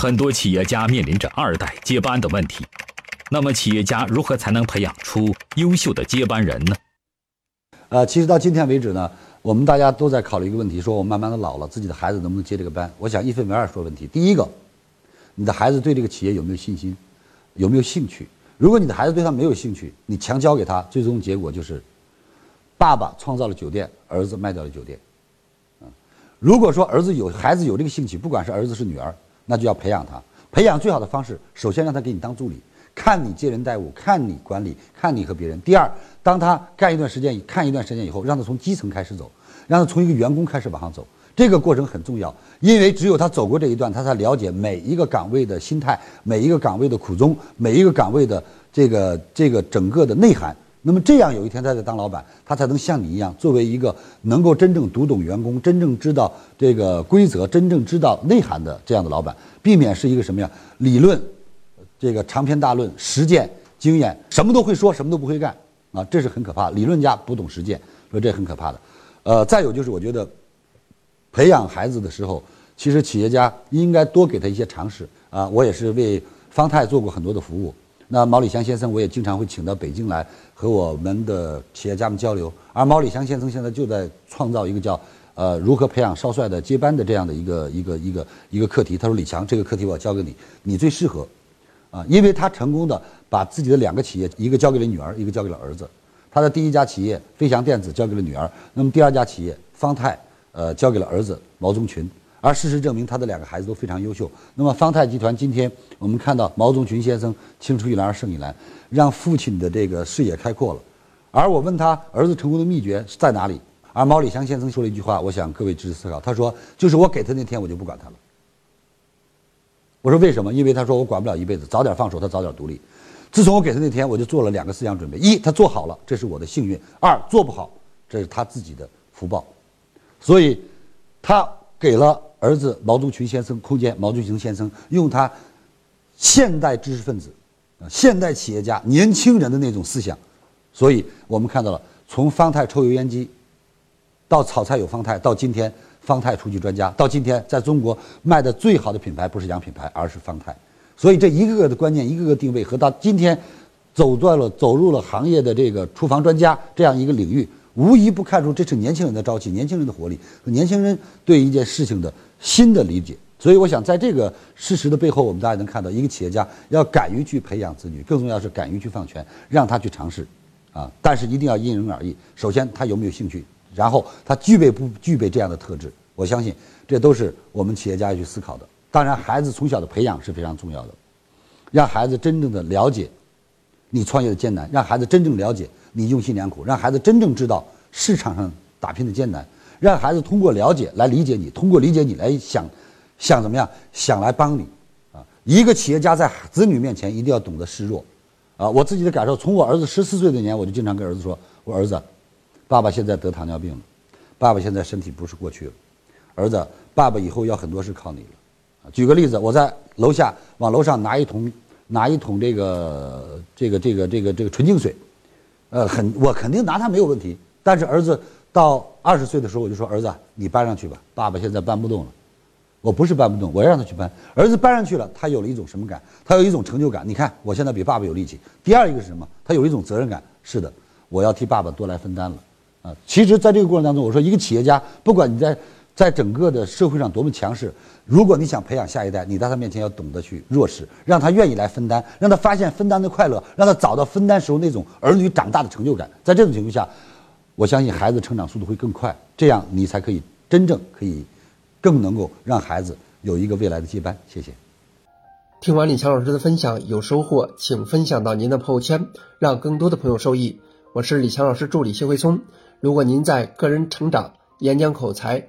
很多企业家面临着二代接班的问题。那么，企业家如何才能培养出优秀的接班人呢？呃，其实到今天为止呢，我们大家都在考虑一个问题：说我慢慢的老了，自己的孩子能不能接这个班？我想一分为二说问题。第一个，你的孩子对这个企业有没有信心，有没有兴趣？如果你的孩子对他没有兴趣，你强教给他，最终结果就是，爸爸创造了酒店，儿子卖掉了酒店。如果说儿子有孩子有这个兴趣，不管是儿子是女儿，那就要培养他。培养最好的方式，首先让他给你当助理。看你接人待物，看你管理，看你和别人。第二，当他干一段时间，看一段时间以后，让他从基层开始走，让他从一个员工开始往上走。这个过程很重要，因为只有他走过这一段，他才了解每一个岗位的心态，每一个岗位的苦衷，每一个岗位的这个这个整个的内涵。那么这样，有一天他在当老板，他才能像你一样，作为一个能够真正读懂员工、真正知道这个规则、真正知道内涵的这样的老板，避免是一个什么呀？理论。这个长篇大论、实践经验，什么都会说，什么都不会干，啊，这是很可怕。理论家不懂实践，所以这很可怕的。呃，再有就是，我觉得培养孩子的时候，其实企业家应该多给他一些尝试啊。我也是为方太做过很多的服务。那毛里祥先生，我也经常会请到北京来和我们的企业家们交流。而毛里祥先生现在就在创造一个叫呃如何培养少帅的接班的这样的一个一个一个一个课题。他说：“李强，这个课题我要交给你，你最适合。”啊，因为他成功的把自己的两个企业，一个交给了女儿，一个交给了儿子。他的第一家企业飞翔电子交给了女儿，那么第二家企业方太，呃，交给了儿子毛宗群。而事实证明，他的两个孩子都非常优秀。那么方太集团今天我们看到毛宗群先生青出于蓝而胜于蓝，让父亲的这个视野开阔了。而我问他儿子成功的秘诀是在哪里，而毛里祥先生说了一句话，我想各位值得思考。他说：“就是我给他那天，我就不管他了。”我说为什么？因为他说我管不了一辈子，早点放手，他早点独立。自从我给他那天，我就做了两个思想准备：一，他做好了，这是我的幸运；二，做不好，这是他自己的福报。所以，他给了儿子毛泽群先生空间。毛泽群先生用他现代知识分子、现代企业家、年轻人的那种思想，所以我们看到了从方太抽油烟机，到炒菜有方太，到今天。方太厨具专家到今天在中国卖的最好的品牌不是洋品牌，而是方太。所以这一个个的观念，一个个定位和到今天走断了走入了行业的这个厨房专家这样一个领域，无一不看出这是年轻人的朝气、年轻人的活力和年轻人对一件事情的新的理解。所以我想，在这个事实的背后，我们大家能看到，一个企业家要敢于去培养子女，更重要是敢于去放权，让他去尝试，啊，但是一定要因人而异。首先他有没有兴趣？然后他具备不具备这样的特质？我相信这都是我们企业家要去思考的。当然，孩子从小的培养是非常重要的，让孩子真正的了解你创业的艰难，让孩子真正了解你用心良苦，让孩子真正知道市场上打拼的艰难，让孩子通过了解来理解你，通过理解你来想想怎么样想来帮你。啊，一个企业家在子女面前一定要懂得示弱。啊，我自己的感受，从我儿子十四岁那年，我就经常跟儿子说：“我儿子。”爸爸现在得糖尿病了，爸爸现在身体不是过去了，儿子，爸爸以后要很多事靠你了。举个例子，我在楼下往楼上拿一桶，拿一桶这个这个这个这个这个纯净水，呃，很我肯定拿它没有问题。但是儿子到二十岁的时候，我就说儿子，你搬上去吧，爸爸现在搬不动了。我不是搬不动，我要让他去搬。儿子搬上去了，他有了一种什么感？他有一种成就感。你看，我现在比爸爸有力气。第二一个是什么？他有一种责任感。是的，我要替爸爸多来分担了。啊，其实，在这个过程当中，我说一个企业家，不管你在在整个的社会上多么强势，如果你想培养下一代，你在他面前要懂得去弱势，让他愿意来分担，让他发现分担的快乐，让他找到分担时候那种儿女长大的成就感。在这种情况下，我相信孩子成长速度会更快，这样你才可以真正可以更能够让孩子有一个未来的接班。谢谢。听完李强老师的分享，有收获，请分享到您的朋友圈，让更多的朋友受益。我是李强老师助理谢慧聪。如果您在个人成长、演讲口才、